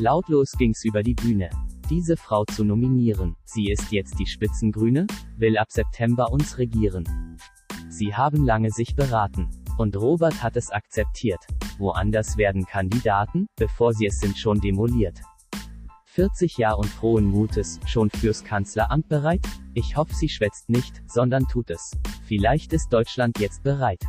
Lautlos ging's über die Bühne. Diese Frau zu nominieren. Sie ist jetzt die Spitzengrüne, will ab September uns regieren. Sie haben lange sich beraten. Und Robert hat es akzeptiert. Woanders werden Kandidaten, bevor sie es sind, schon demoliert. 40 Jahre und frohen Mutes, schon fürs Kanzleramt bereit? Ich hoffe, sie schwätzt nicht, sondern tut es. Vielleicht ist Deutschland jetzt bereit.